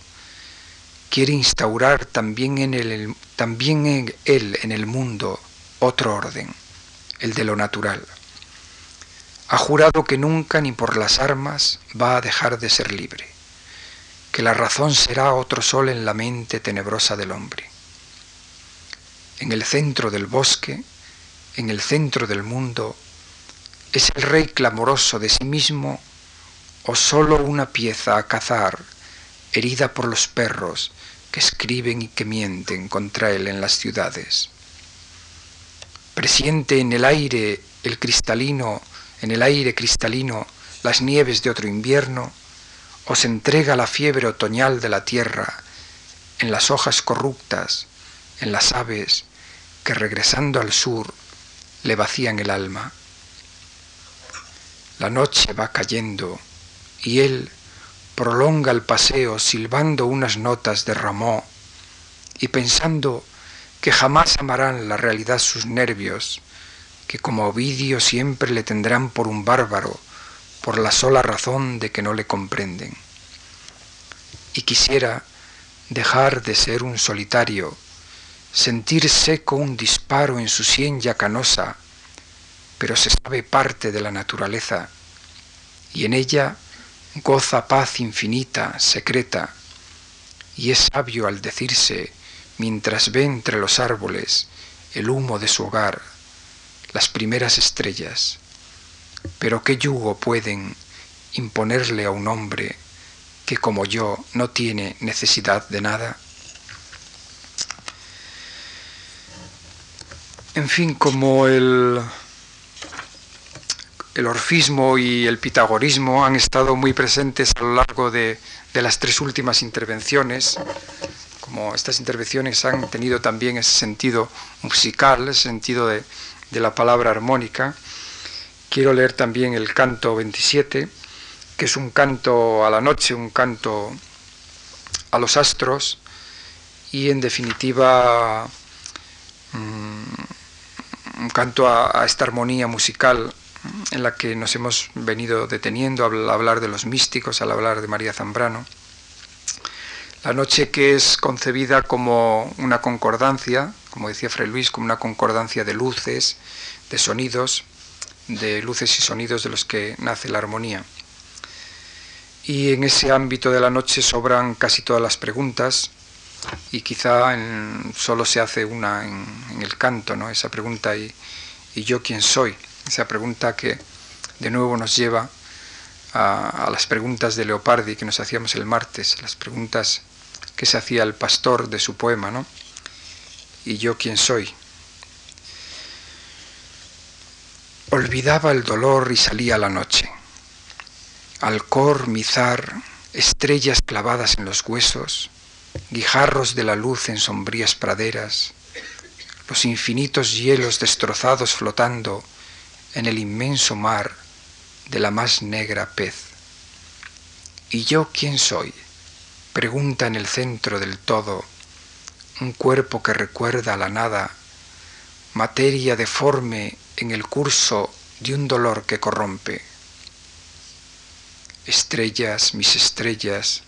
quiere instaurar también en, el, también en él, en el mundo, otro orden, el de lo natural. Ha jurado que nunca ni por las armas va a dejar de ser libre, que la razón será otro sol en la mente tenebrosa del hombre. En el centro del bosque, en el centro del mundo, ¿es el rey clamoroso de sí mismo o sólo una pieza a cazar, herida por los perros que escriben y que mienten contra él en las ciudades? Presiente en el aire el cristalino en el aire cristalino las nieves de otro invierno, os entrega la fiebre otoñal de la tierra, en las hojas corruptas, en las aves que regresando al sur le vacían el alma. La noche va cayendo y él prolonga el paseo silbando unas notas de ramó y pensando que jamás amarán la realidad sus nervios, que como Ovidio siempre le tendrán por un bárbaro, por la sola razón de que no le comprenden. Y quisiera dejar de ser un solitario, sentir seco un disparo en su sien yacanosa, pero se sabe parte de la naturaleza, y en ella goza paz infinita, secreta, y es sabio al decirse, mientras ve entre los árboles el humo de su hogar, las primeras estrellas. Pero ¿qué yugo pueden imponerle a un hombre que como yo no tiene necesidad de nada? En fin, como el, el orfismo y el pitagorismo han estado muy presentes a lo largo de, de las tres últimas intervenciones, como estas intervenciones han tenido también ese sentido musical, ese sentido de, de la palabra armónica. Quiero leer también el canto 27, que es un canto a la noche, un canto a los astros y en definitiva mm, un canto a, esta armonía musical en la que nos hemos venido deteniendo al hablar de los místicos, al hablar de María Zambrano. La noche que es concebida como una concordancia, como decía Fray Luis, como una concordancia de luces, de sonidos, de luces y sonidos de los que nace la armonía. Y en ese ámbito de la noche sobran casi todas las preguntas y quizá solo se hace una en, el canto, ¿no? esa pregunta y, y yo quién soy, esa pregunta que de nuevo nos lleva a, a, las preguntas de Leopardi que nos hacíamos el martes, las preguntas que se hacía el pastor de su poema, ¿no? ¿Y yo quién soy? Olvidaba el dolor y salía la noche. Alcor, mizar, estrellas clavadas en los huesos, guijarros de la luz en sombrías praderas, los infinitos hielos destrozados flotando en el inmenso mar de la más negra pez. ¿Y yo quién soy? pregunta en el centro del todo, un cuerpo que recuerda a la nada, materia deforme en el curso de un dolor que corrompe. Estrellas, mis estrellas,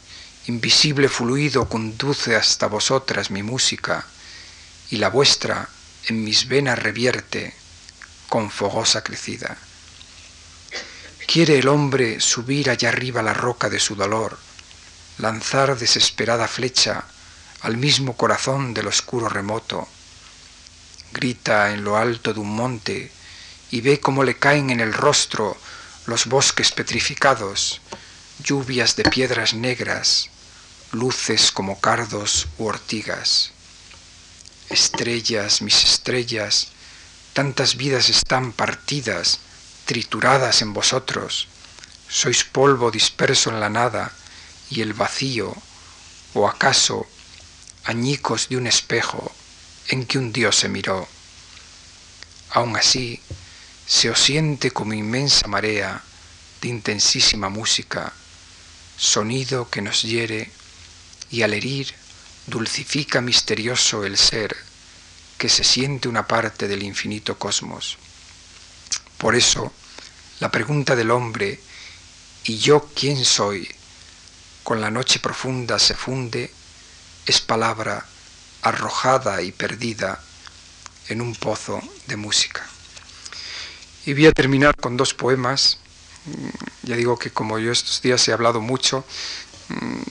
invisible fluido conduce hasta vosotras mi música, y la vuestra en mis venas revierte con fogosa crecida. Quiere el hombre subir allá arriba la roca de su dolor, lanzar desesperada flecha al mismo corazón del oscuro remoto. Grita en lo alto de un monte y ve cómo le caen en el rostro los bosques petrificados, lluvias de piedras negras, luces como cardos u ortigas. Estrellas, mis estrellas, tantas vidas están partidas, trituradas en vosotros. Sois polvo disperso en la nada y el vacío, o acaso añicos de un espejo en que un dios se miró. Aun así, se os siente como inmensa marea de intensísima música, sonido que nos hiere y al herir dulcifica misterioso el ser que se siente una parte del infinito cosmos. Por eso, la pregunta del hombre, ¿y yo quién soy? con la noche profunda se funde, es palabra arrojada y perdida en un pozo de música. Y voy a terminar con dos poemas. Mm, ya digo que como yo estos días he hablado mucho, mm,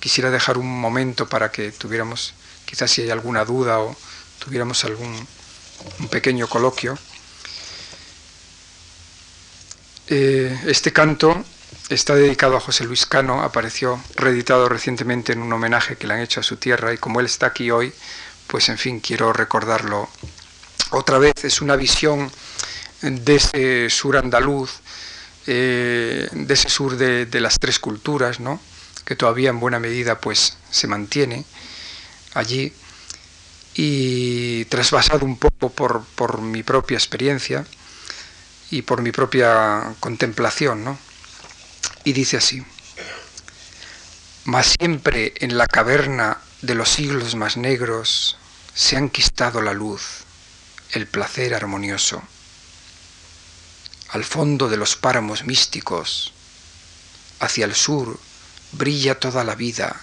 quisiera dejar un momento para que tuviéramos, quizás si hay alguna duda o tuviéramos algún un pequeño coloquio. Eh, este canto está dedicado a José Luis Cano, apareció reeditado recientemente en un homenaje que le han hecho a su tierra y como él está aquí hoy, pues en fin, quiero recordarlo otra vez. Es una visión de ese sur andaluz, eh, de ese sur de, de, las tres culturas, ¿no? que todavía en buena medida pues se mantiene allí y trasvasado un poco por, por mi propia experiencia y por mi propia contemplación, ¿no? Y dice así, mas siempre en la caverna de los siglos más negros se han quistado la luz, el placer armonioso. Al fondo de los páramos místicos, hacia el sur, brilla toda la vida,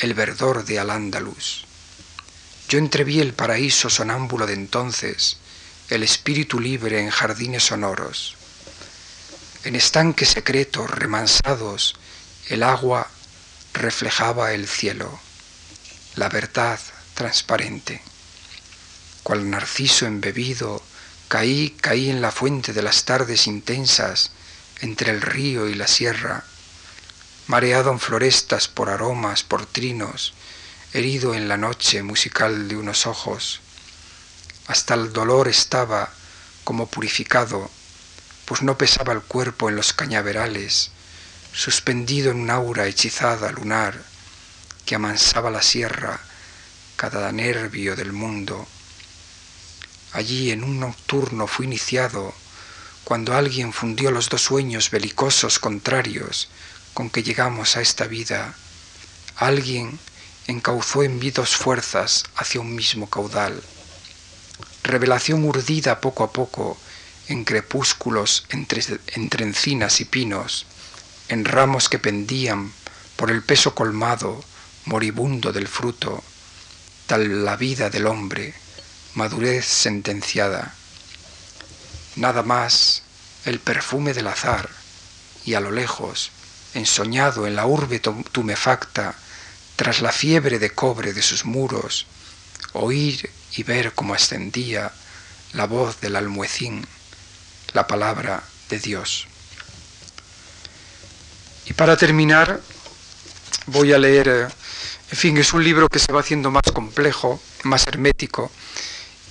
el verdor de Al-Ándalus. Yo entreví el paraíso sonámbulo de entonces, el espíritu libre en jardines sonoros. En estanques secretos remansados, el agua reflejaba el cielo, la verdad transparente. Cual narciso embebido, caí, caí en la fuente de las tardes intensas, entre el río y la sierra, mareado en florestas por aromas, por trinos, herido en la noche musical de unos ojos. Hasta el dolor estaba como purificado, pues no pesaba el cuerpo en los cañaverales, suspendido en un aura hechizada lunar que amansaba la sierra, cada nervio del mundo. Allí en un nocturno fui iniciado, cuando alguien fundió los dos sueños belicosos contrarios con que llegamos a esta vida, alguien encauzó en mí dos fuerzas hacia un mismo caudal. Revelación urdida poco a poco en crepúsculos entre, entre encinas y pinos, en ramos que pendían por el peso colmado, moribundo del fruto, tal la vida del hombre, madurez sentenciada. Nada más el perfume del azar, y a lo lejos, ensoñado en la urbe tumefacta, tras la fiebre de cobre de sus muros, oír y ver cómo ascendía la voz del almuecín, la palabra de Dios. Y para terminar, voy a leer, eh, en fin, es un libro que se va haciendo más complejo, más hermético,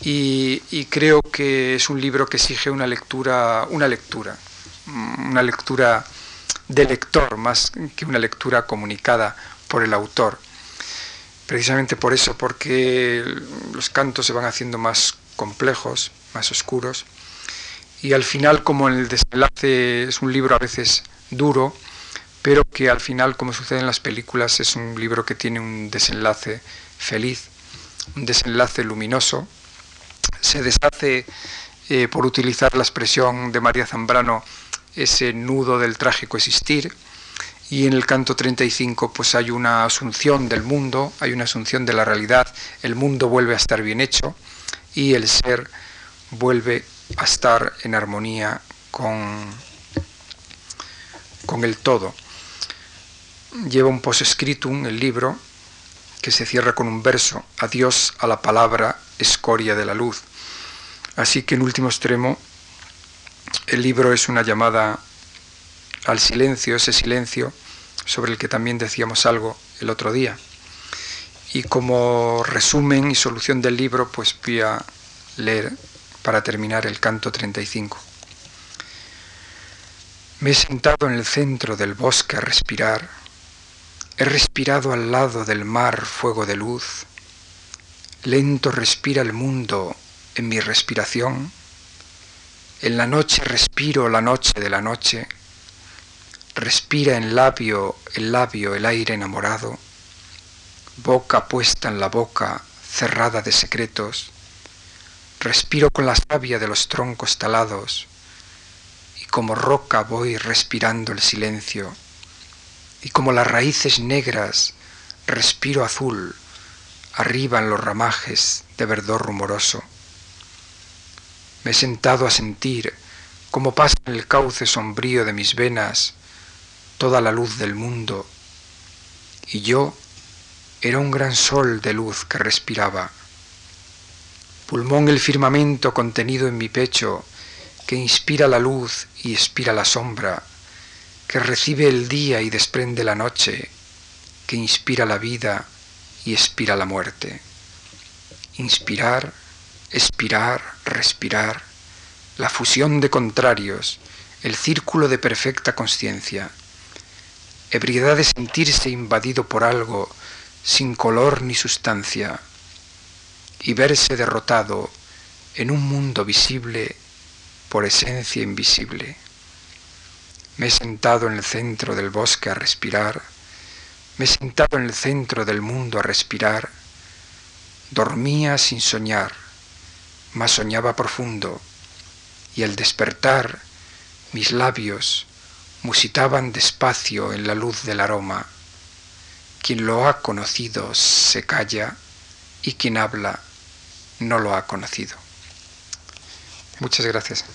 y, y creo que es un libro que exige una lectura, una lectura, una lectura de lector más que una lectura comunicada por el autor. Precisamente por eso, porque los cantos se van haciendo más complejos, más oscuros, y al final, como el desenlace es un libro a veces duro, pero que al final, como sucede en las películas, es un libro que tiene un desenlace feliz, un desenlace luminoso, se deshace, eh, por utilizar la expresión de María Zambrano, ese nudo del trágico existir, Y en el canto 35 pues hay una asunción del mundo, hay una asunción de la realidad, el mundo vuelve a estar bien hecho y el ser vuelve a estar en armonía con, con el todo. Lleva un postscriptum el libro que se cierra con un verso, adiós a la palabra escoria de la luz. Así que en último extremo el libro es una llamada al silencio, ese silencio sobre el que también decíamos algo el otro día. Y como resumen y solución del libro, pues voy a leer para terminar el canto 35. Me he sentado en el centro del bosque a respirar. He respirado al lado del mar fuego de luz. Lento respira el mundo en mi respiración. En la noche respiro la noche de la noche. Respira en labio el labio el aire enamorado. Boca puesta en la boca cerrada de secretos. Respiro con la savia de los troncos talados como roca voy respirando el silencio, y como las raíces negras respiro azul, arriba en los ramajes de verdor rumoroso. Me he sentado a sentir cómo pasa en el cauce sombrío de mis venas toda la luz del mundo, y yo era un gran sol de luz que respiraba. Pulmón el firmamento contenido en mi pecho, que inspira la luz y expira la sombra, que recibe el día y desprende la noche, que inspira la vida y expira la muerte. Inspirar, expirar, respirar, la fusión de contrarios, el círculo de perfecta conciencia, ebriedad de sentirse invadido por algo sin color ni sustancia, y verse derrotado en un mundo visible por esencia invisible. Me he sentado en el centro del bosque a respirar, me he sentado en el centro del mundo a respirar, dormía sin soñar, mas soñaba profundo, y al despertar mis labios musitaban despacio en la luz del aroma. Quien lo ha conocido se calla y quien habla no lo ha conocido. Muchas gracias.